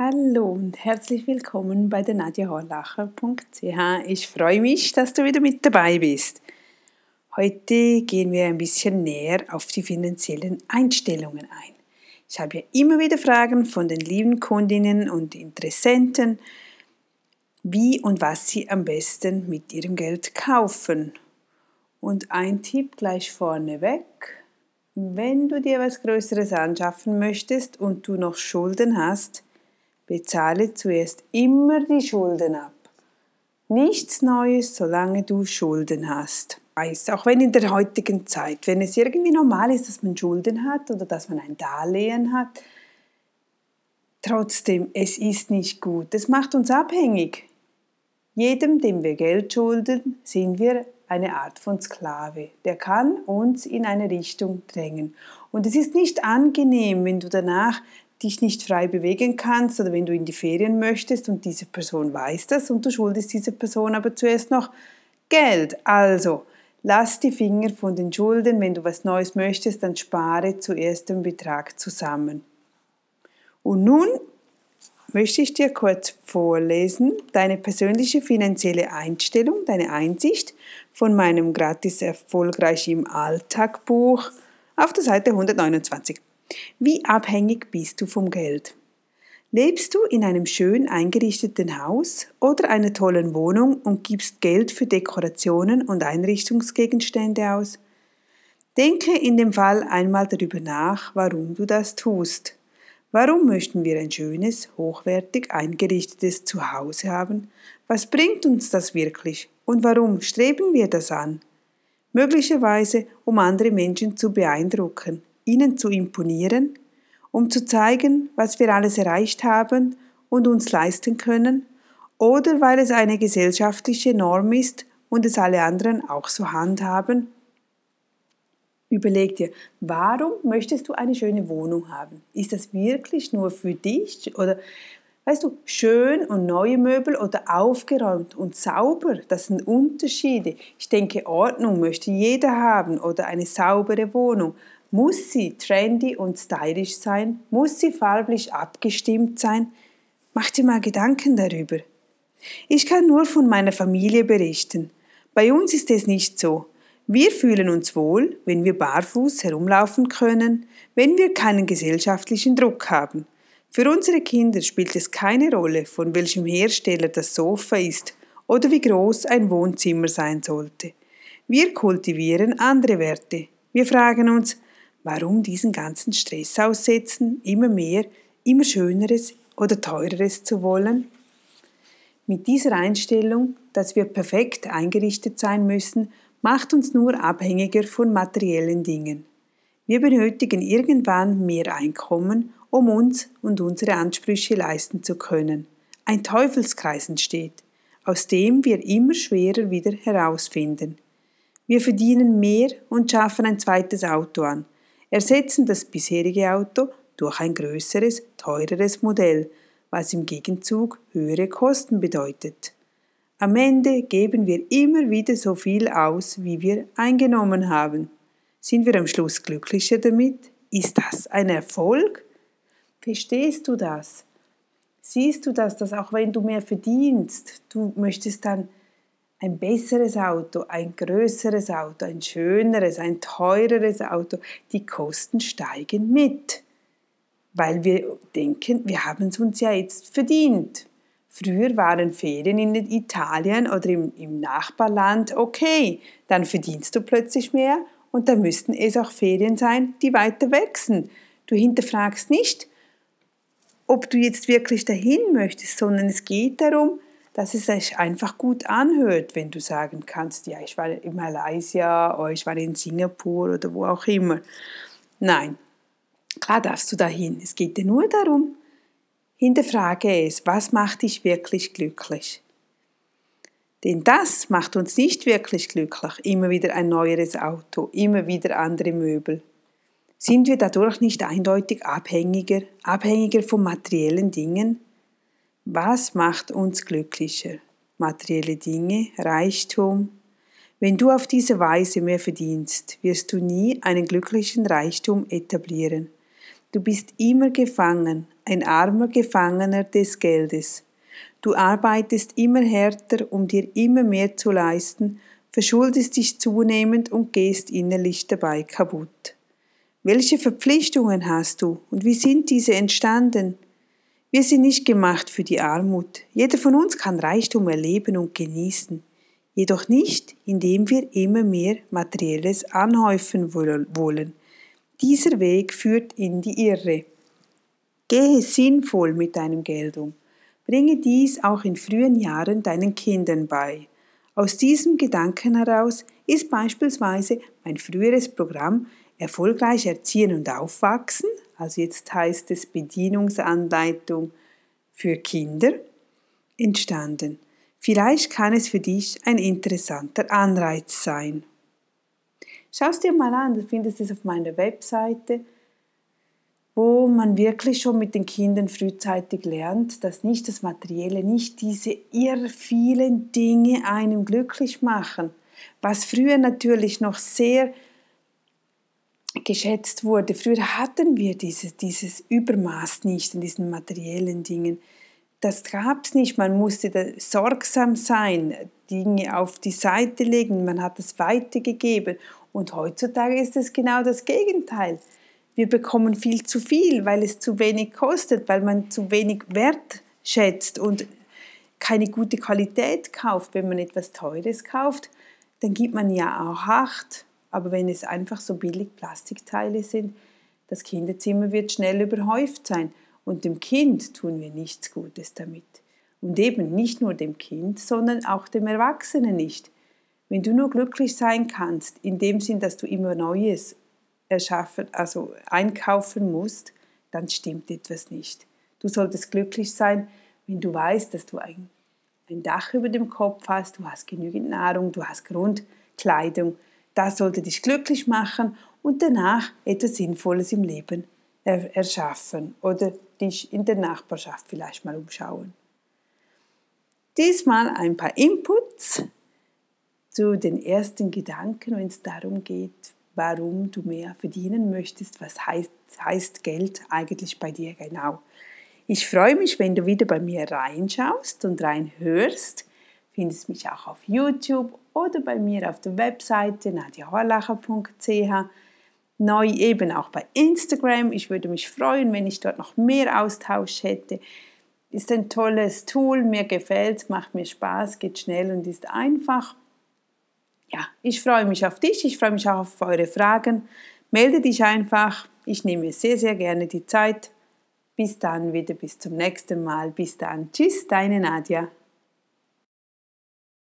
Hallo und herzlich willkommen bei der nadjahorlacher.ch. Ich freue mich, dass du wieder mit dabei bist. Heute gehen wir ein bisschen näher auf die finanziellen Einstellungen ein. Ich habe ja immer wieder Fragen von den lieben Kundinnen und Interessenten, wie und was sie am besten mit ihrem Geld kaufen. Und ein Tipp gleich vorneweg. Wenn du dir was Größeres anschaffen möchtest und du noch Schulden hast, Bezahle zuerst immer die Schulden ab. Nichts Neues, solange du Schulden hast. Weiß, auch wenn in der heutigen Zeit, wenn es irgendwie normal ist, dass man Schulden hat oder dass man ein Darlehen hat, trotzdem, es ist nicht gut. Es macht uns abhängig. Jedem, dem wir Geld schulden, sind wir eine Art von Sklave. Der kann uns in eine Richtung drängen. Und es ist nicht angenehm, wenn du danach dich nicht frei bewegen kannst oder wenn du in die Ferien möchtest und diese Person weiß das und du schuldest dieser Person aber zuerst noch Geld. Also, lass die Finger von den Schulden, wenn du was Neues möchtest, dann spare zuerst den Betrag zusammen. Und nun möchte ich dir kurz vorlesen deine persönliche finanzielle Einstellung, deine Einsicht von meinem gratis erfolgreich im Alltag Buch auf der Seite 129. Wie abhängig bist du vom Geld? Lebst du in einem schön eingerichteten Haus oder einer tollen Wohnung und gibst Geld für Dekorationen und Einrichtungsgegenstände aus? Denke in dem Fall einmal darüber nach, warum du das tust. Warum möchten wir ein schönes, hochwertig eingerichtetes Zuhause haben? Was bringt uns das wirklich? Und warum streben wir das an? Möglicherweise, um andere Menschen zu beeindrucken, ihnen zu imponieren, um zu zeigen, was wir alles erreicht haben und uns leisten können, oder weil es eine gesellschaftliche Norm ist und es alle anderen auch so handhaben? Überleg dir, warum möchtest du eine schöne Wohnung haben? Ist das wirklich nur für dich oder weißt du, schön und neue Möbel oder aufgeräumt und sauber, das sind Unterschiede. Ich denke, Ordnung möchte jeder haben oder eine saubere Wohnung, muss sie trendy und stylisch sein? Muss sie farblich abgestimmt sein? Mach dir mal Gedanken darüber. Ich kann nur von meiner Familie berichten. Bei uns ist es nicht so. Wir fühlen uns wohl, wenn wir barfuß herumlaufen können, wenn wir keinen gesellschaftlichen Druck haben. Für unsere Kinder spielt es keine Rolle, von welchem Hersteller das Sofa ist oder wie groß ein Wohnzimmer sein sollte. Wir kultivieren andere Werte. Wir fragen uns, Warum diesen ganzen Stress aussetzen, immer mehr, immer Schöneres oder Teureres zu wollen? Mit dieser Einstellung, dass wir perfekt eingerichtet sein müssen, macht uns nur abhängiger von materiellen Dingen. Wir benötigen irgendwann mehr Einkommen, um uns und unsere Ansprüche leisten zu können. Ein Teufelskreis entsteht, aus dem wir immer schwerer wieder herausfinden. Wir verdienen mehr und schaffen ein zweites Auto an, ersetzen das bisherige Auto durch ein größeres, teureres Modell, was im Gegenzug höhere Kosten bedeutet. Am Ende geben wir immer wieder so viel aus, wie wir eingenommen haben. Sind wir am Schluss glücklicher damit? Ist das ein Erfolg? Verstehst du das? Siehst du das, dass auch wenn du mehr verdienst, du möchtest dann ein besseres Auto, ein größeres Auto, ein schöneres, ein teureres Auto, die Kosten steigen mit, weil wir denken, wir haben es uns ja jetzt verdient. Früher waren Ferien in Italien oder im, im Nachbarland okay, dann verdienst du plötzlich mehr und dann müssten es auch Ferien sein, die weiter wachsen. Du hinterfragst nicht, ob du jetzt wirklich dahin möchtest, sondern es geht darum, dass es sich einfach gut anhört, wenn du sagen kannst, ja, ich war in Malaysia oder ich war in Singapur oder wo auch immer. Nein, klar darfst du dahin. Es geht dir nur darum, hinterfrage es, was macht dich wirklich glücklich? Denn das macht uns nicht wirklich glücklich, immer wieder ein neueres Auto, immer wieder andere Möbel. Sind wir dadurch nicht eindeutig abhängiger, abhängiger von materiellen Dingen? Was macht uns glücklicher? Materielle Dinge, Reichtum? Wenn du auf diese Weise mehr verdienst, wirst du nie einen glücklichen Reichtum etablieren. Du bist immer gefangen, ein armer Gefangener des Geldes. Du arbeitest immer härter, um dir immer mehr zu leisten, verschuldest dich zunehmend und gehst innerlich dabei kaputt. Welche Verpflichtungen hast du und wie sind diese entstanden? Wir sind nicht gemacht für die Armut. Jeder von uns kann Reichtum erleben und genießen, jedoch nicht, indem wir immer mehr Materielles anhäufen wollen. Dieser Weg führt in die Irre. Gehe sinnvoll mit deinem Geld um. Bringe dies auch in frühen Jahren deinen Kindern bei. Aus diesem Gedanken heraus ist beispielsweise mein früheres Programm Erfolgreich Erziehen und Aufwachsen, also jetzt heißt es Bedienungsanleitung für Kinder, entstanden. Vielleicht kann es für dich ein interessanter Anreiz sein. Schau es dir mal an, du findest es auf meiner Webseite, wo man wirklich schon mit den Kindern frühzeitig lernt, dass nicht das Materielle, nicht diese irr vielen Dinge einem glücklich machen, was früher natürlich noch sehr geschätzt wurde. Früher hatten wir dieses, dieses Übermaß nicht in diesen materiellen Dingen. Das gab es nicht. Man musste sorgsam sein, Dinge auf die Seite legen, man hat es weitergegeben. Und heutzutage ist es genau das Gegenteil. Wir bekommen viel zu viel, weil es zu wenig kostet, weil man zu wenig Wert schätzt und keine gute Qualität kauft. Wenn man etwas Teures kauft, dann gibt man ja auch Acht. Aber wenn es einfach so billig Plastikteile sind, das Kinderzimmer wird schnell überhäuft sein und dem Kind tun wir nichts Gutes damit. Und eben nicht nur dem Kind, sondern auch dem Erwachsenen nicht. Wenn du nur glücklich sein kannst, in dem Sinn, dass du immer Neues erschaffen, also einkaufen musst, dann stimmt etwas nicht. Du solltest glücklich sein, wenn du weißt, dass du ein, ein Dach über dem Kopf hast, du hast genügend Nahrung, du hast Grundkleidung. Das sollte dich glücklich machen und danach etwas Sinnvolles im Leben erschaffen oder dich in der Nachbarschaft vielleicht mal umschauen. Diesmal ein paar Inputs zu den ersten Gedanken, wenn es darum geht, warum du mehr verdienen möchtest. Was heißt, heißt Geld eigentlich bei dir genau? Ich freue mich, wenn du wieder bei mir reinschaust und reinhörst. Findest mich auch auf YouTube oder bei mir auf der Webseite nadiahorlacher.ch. Neu eben auch bei Instagram. Ich würde mich freuen, wenn ich dort noch mehr Austausch hätte. Ist ein tolles Tool, mir gefällt, macht mir Spaß, geht schnell und ist einfach ja, ich freue mich auf dich, ich freue mich auch auf eure Fragen. Melde dich einfach. Ich nehme sehr, sehr gerne die Zeit. Bis dann wieder, bis zum nächsten Mal. Bis dann. Tschüss, deine Nadja.